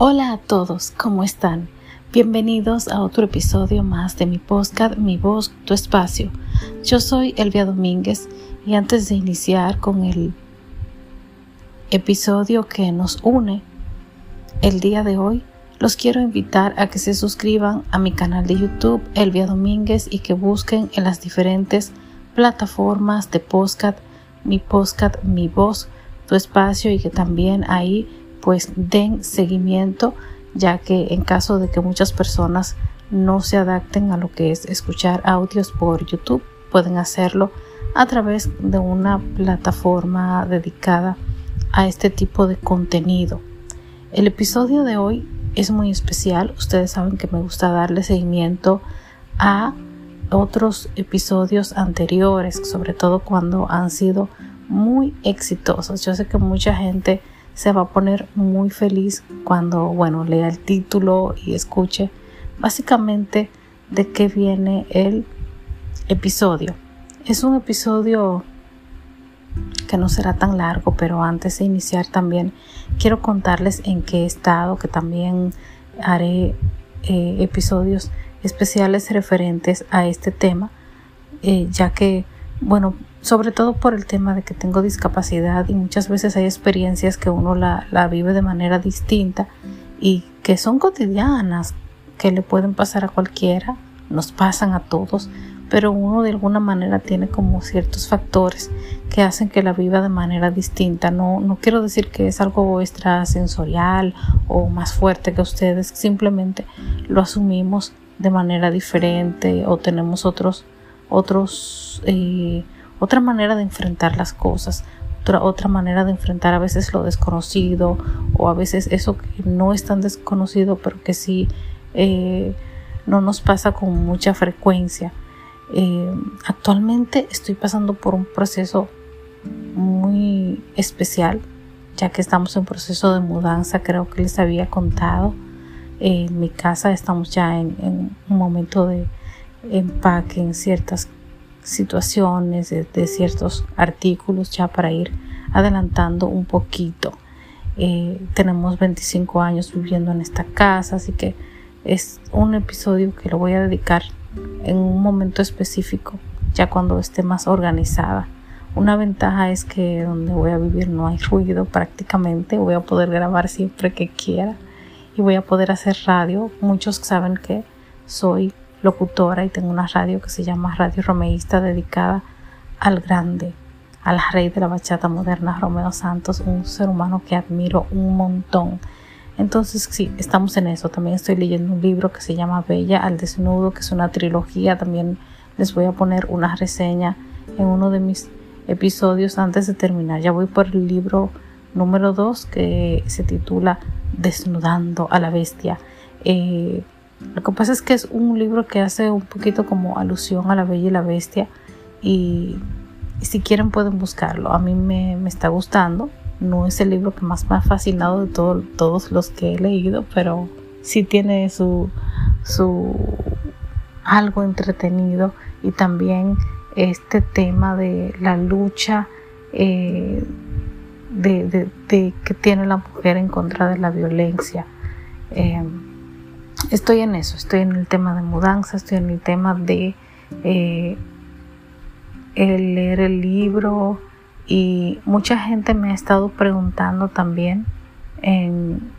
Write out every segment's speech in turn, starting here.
Hola a todos, ¿cómo están? Bienvenidos a otro episodio más de mi podcast Mi voz, tu espacio. Yo soy Elvia Domínguez y antes de iniciar con el episodio que nos une el día de hoy, los quiero invitar a que se suscriban a mi canal de YouTube Elvia Domínguez y que busquen en las diferentes plataformas de podcast mi podcast Mi voz, tu espacio y que también ahí pues den seguimiento ya que en caso de que muchas personas no se adapten a lo que es escuchar audios por YouTube, pueden hacerlo a través de una plataforma dedicada a este tipo de contenido. El episodio de hoy es muy especial. Ustedes saben que me gusta darle seguimiento a otros episodios anteriores, sobre todo cuando han sido muy exitosos. Yo sé que mucha gente se va a poner muy feliz cuando, bueno, lea el título y escuche básicamente de qué viene el episodio. Es un episodio que no será tan largo, pero antes de iniciar también quiero contarles en qué estado, que también haré eh, episodios especiales referentes a este tema, eh, ya que, bueno, sobre todo por el tema de que tengo discapacidad y muchas veces hay experiencias que uno la, la vive de manera distinta y que son cotidianas, que le pueden pasar a cualquiera, nos pasan a todos, pero uno de alguna manera tiene como ciertos factores que hacen que la viva de manera distinta. No, no quiero decir que es algo extrasensorial o más fuerte que ustedes, simplemente lo asumimos de manera diferente o tenemos otros, otros eh, otra manera de enfrentar las cosas, otra, otra manera de enfrentar a veces lo desconocido o a veces eso que no es tan desconocido pero que sí eh, no nos pasa con mucha frecuencia. Eh, actualmente estoy pasando por un proceso muy especial ya que estamos en proceso de mudanza creo que les había contado en mi casa estamos ya en, en un momento de empaque en ciertas situaciones, de, ciertos artículos ya para ir adelantando un poquito. Eh, tenemos 25 años viviendo en esta casa, así que es un episodio que lo voy a dedicar en un momento específico, ya cuando esté más organizada. Una ventaja es que donde voy a vivir no hay ruido prácticamente, voy a poder grabar siempre que quiera y voy a poder hacer radio. Muchos saben que soy locutora y tengo una radio que se llama Radio Romeísta dedicada al grande, al rey de la bachata moderna, Romeo Santos, un ser humano que admiro un montón. Entonces sí, estamos en eso. También estoy leyendo un libro que se llama Bella al Desnudo, que es una trilogía. También les voy a poner una reseña en uno de mis episodios antes de terminar. Ya voy por el libro número 2 que se titula Desnudando a la Bestia. Eh, lo que pasa es que es un libro que hace un poquito como alusión a la Bella y la Bestia y, si quieren pueden buscarlo. A mí me, está gustando. No es el libro que más me ha fascinado de todos los que he leído, pero sí tiene su, su algo entretenido y también este tema de la lucha eh, de, que tiene la mujer en contra de la violencia. Eh, estoy en eso, estoy en el tema de mudanza, estoy en el tema de eh, leer el libro y mucha gente me ha estado preguntando también en,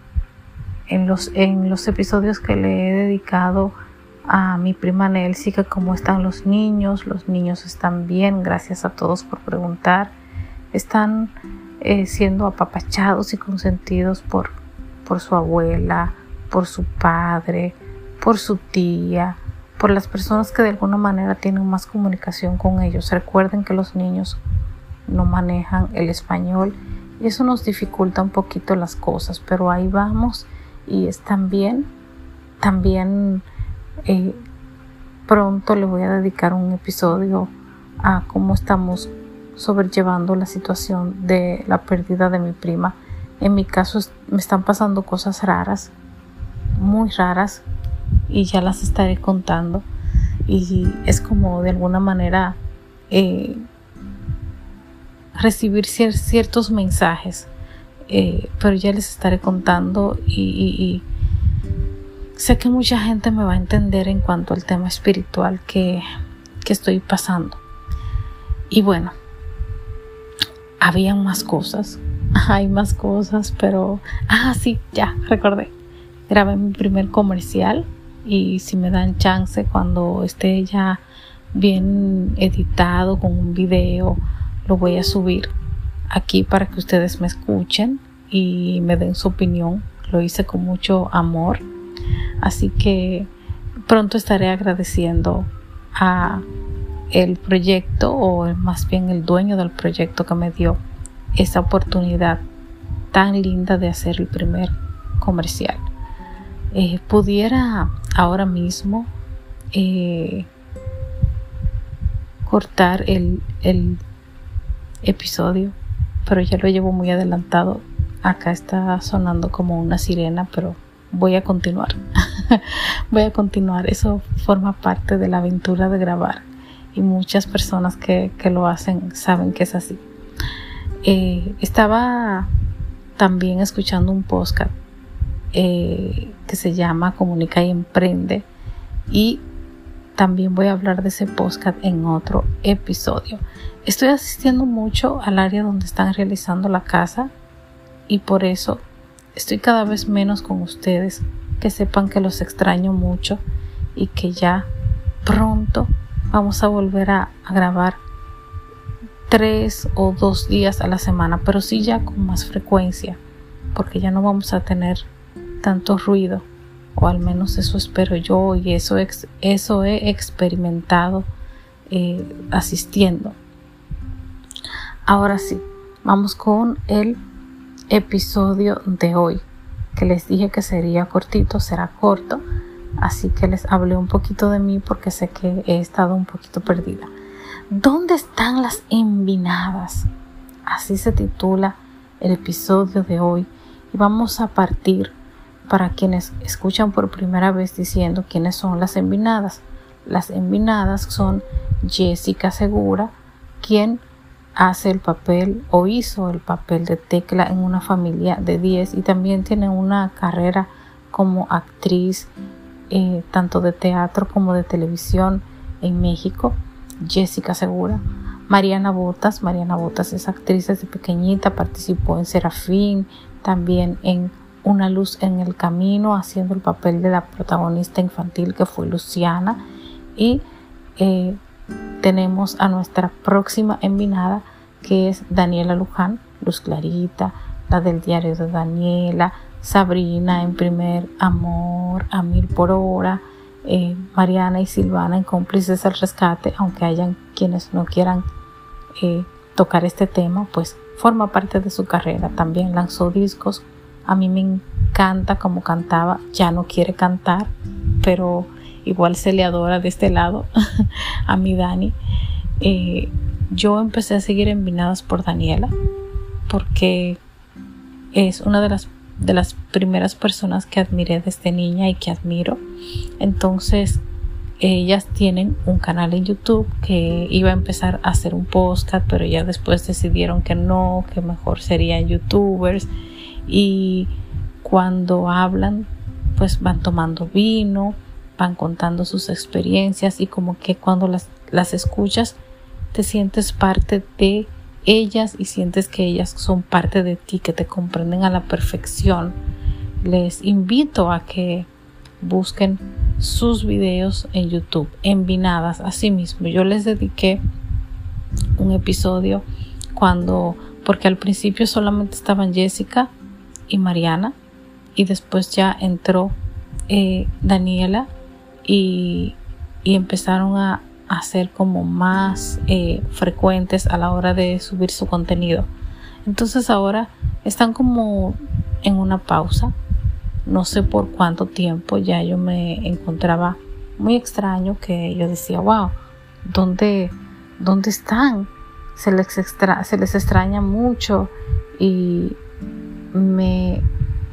en, los, en los episodios que le he dedicado a mi prima Nelsie que cómo están los niños, los niños están bien, gracias a todos por preguntar, están eh, siendo apapachados y consentidos por, por su abuela, por su padre, por su tía, por las personas que de alguna manera tienen más comunicación con ellos. Recuerden que los niños no manejan el español y eso nos dificulta un poquito las cosas, pero ahí vamos y es también, también eh, pronto le voy a dedicar un episodio a cómo estamos sobrellevando la situación de la pérdida de mi prima. En mi caso me están pasando cosas raras muy raras y ya las estaré contando y es como de alguna manera eh, recibir ciertos mensajes eh, pero ya les estaré contando y, sé que mucha gente me va a entender en cuanto al tema espiritual que, que estoy pasando. Y bueno, había más cosas, hay más cosas, pero, ah, sí, ya, recordé. Grabé mi primer comercial y si me dan chance cuando esté ya bien editado con un video, lo voy a subir aquí para que ustedes me escuchen y me den su opinión. Lo hice con mucho amor. Así que pronto estaré agradeciendo a el proyecto o más bien el dueño del proyecto que me dio esa oportunidad tan linda de hacer el primer comercial. Eh, pudiera ahora mismo eh, cortar el, el episodio pero ya lo llevo muy adelantado. Acá está sonando como una sirena, pero voy a continuar. voy a continuar. Eso forma parte de la aventura de grabar. Y muchas personas que, lo hacen saben que es así. Eh, estaba también escuchando un podcast eh, que se llama Comunica y Emprende. Y también voy a hablar de ese podcast en otro episodio. Estoy asistiendo mucho al área donde están realizando la casa y por eso estoy cada vez menos con ustedes. Que sepan que los extraño mucho y que ya pronto vamos a volver a, grabar tres o dos días a la semana, pero sí ya con más frecuencia, porque ya no vamos a tener tanto ruido o al menos eso espero yo y eso, eso he experimentado eh, asistiendo. Ahora sí, vamos con el episodio de hoy, que les dije que sería cortito, será corto, así que les hablé un poquito de mí porque sé que he estado un poquito perdida. ¿Dónde están las envinadas? Así se titula el episodio de hoy y vamos a partir para quienes escuchan por primera vez diciendo quiénes son las envinadas. Las envinadas son Jessica Segura, quien hace el papel o hizo el papel de Tecla en una familia de 10 y también tiene una carrera como actriz eh, tanto de teatro como de televisión en México. Jessica Segura. Mariana Botas. Mariana Botas es actriz desde pequeñita, participó en Serafín, también en una luz en el camino haciendo el papel de la protagonista infantil que fue Luciana y eh, tenemos a nuestra próxima envinada que es Daniela Luján, Luz Clarita, la del diario de Daniela, Sabrina en primer amor, a mil por hora, eh, Mariana y Silvana en cómplices al rescate, aunque hayan quienes no quieran eh, tocar este tema, pues forma parte de su carrera. También lanzó discos a mí me encanta como cantaba, ya no quiere cantar, pero igual se le adora de este lado a mi Dani. Eh, yo empecé a seguir envinadas por Daniela porque es una de las, de las primeras personas que admiré desde niña y que admiro. Entonces, ellas tienen un canal en YouTube que iba a empezar a hacer un podcast, pero ya después decidieron que no, que mejor serían youtubers y cuando hablan pues van tomando vino, van contando sus experiencias y como que cuando las, las escuchas te sientes parte de ellas y sientes que ellas son parte de ti, que te comprenden a la perfección. Les invito a que busquen sus videos en YouTube, envinadas a sí mismo. Yo les dediqué un episodio cuando, porque al principio solamente estaban Jessica y Mariana y después ya entró eh, Daniela y, empezaron a, ser como más eh, frecuentes a la hora de subir su contenido. Entonces ahora están como en una pausa. No sé por cuánto tiempo ya yo me encontraba muy extraño que yo decía, wow, ¿dónde, dónde están? Se les, se les extraña mucho y, me,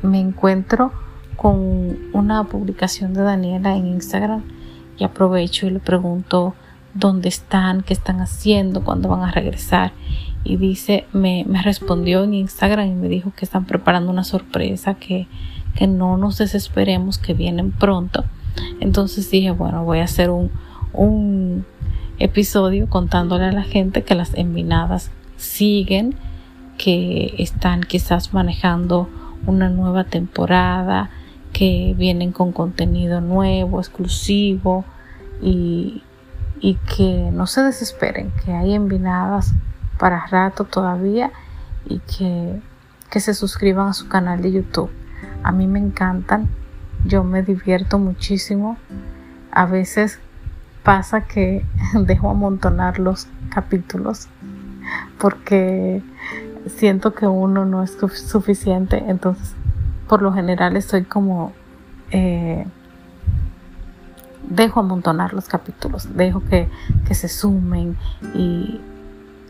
encuentro con una publicación de Daniela en Instagram y aprovecho y le pregunto dónde están, qué están haciendo, cuándo van a regresar. y dice, me, me respondió en Instagram y me dijo que están preparando una sorpresa, que, que no nos desesperemos, que vienen pronto. Entonces dije, bueno, voy a hacer un, un episodio contándole a la gente que las envinadas siguen, que están quizás manejando una nueva temporada, que vienen con contenido nuevo, exclusivo y, y que no se desesperen, que hay envinadas para rato todavía y que, que se suscriban a su canal de YouTube. A mí me encantan, yo me divierto muchísimo. A veces pasa que dejo amontonar los capítulos porque siento que uno no es suficiente, entonces por lo general estoy como eh, dejo amontonar los capítulos, dejo que, que, se sumen y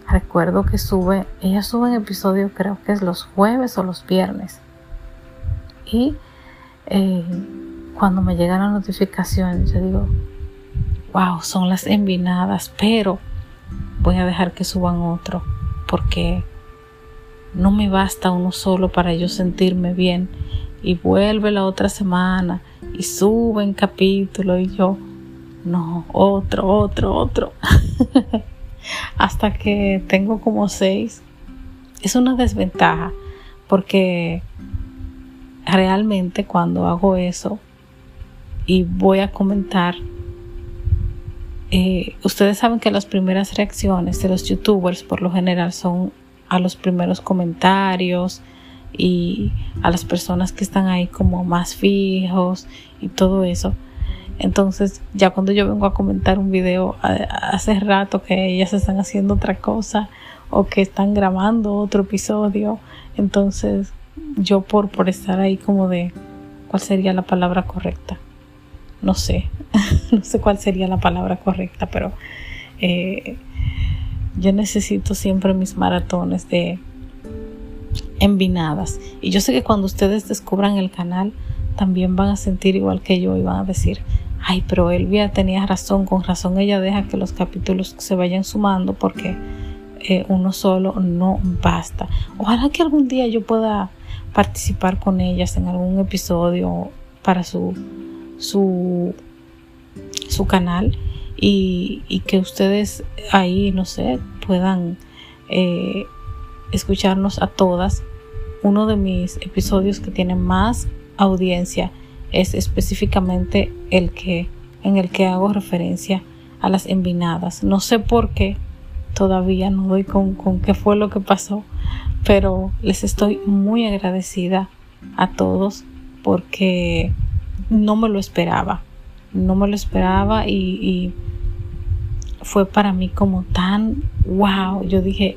recuerdo que sube, ella sube un episodio creo que es los jueves o los viernes. Y eh, cuando me llega la notificación yo digo, wow, son las envinadas, pero voy a dejar que suban otro porque no me basta uno solo para yo sentirme bien y vuelve la otra semana y sube en capítulo y yo no, otro, otro, otro. Hasta que tengo como seis. Es una desventaja porque realmente cuando hago eso y voy a comentar, eh, ustedes saben que las primeras reacciones de los youtubers por lo general son a los primeros comentarios y a las personas que están ahí como más fijos y todo eso. Entonces, ya cuando yo vengo a comentar un video hace rato que ellas están haciendo otra cosa o que están grabando otro episodio, entonces yo por, por estar ahí como de cuál sería la palabra correcta. No sé, no sé cuál sería la palabra correcta, pero eh, yo necesito siempre mis maratones de envinadas. Y yo sé que cuando ustedes descubran el canal, también van a sentir igual que yo y van a decir, ay, pero Elvia tenía razón, con razón ella deja que los capítulos se vayan sumando porque eh, uno solo no basta. Ojalá que algún día yo pueda participar con ellas en algún episodio para su, su, su canal y, que ustedes ahí, no sé, puedan eh, escucharnos a todas. Uno de mis episodios que tiene más audiencia es específicamente el que en el que hago referencia a las envinadas. No sé por qué, todavía no doy con, con qué fue lo que pasó, pero les estoy muy agradecida a todos porque no me lo esperaba, no me lo esperaba y, fue para mí como tan wow. Yo dije,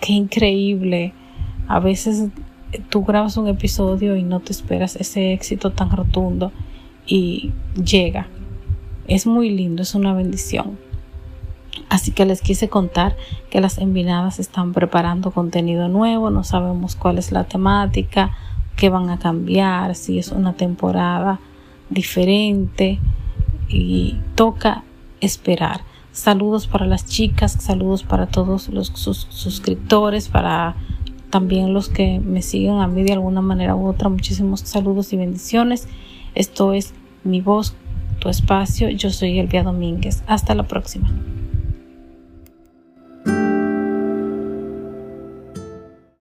qué increíble. A veces tú grabas un episodio y no te esperas ese éxito tan rotundo y llega. Es muy lindo, es una bendición. Así que les quise contar que las envinadas están preparando contenido nuevo, no sabemos cuál es la temática, qué van a cambiar, si es una temporada diferente y toca esperar. Saludos para las chicas, saludos para todos los suscriptores, para también los que me siguen a mí de alguna manera u otra. Muchísimos saludos y bendiciones. Esto es mi voz, tu espacio. Yo soy Elvia Domínguez. Hasta la próxima.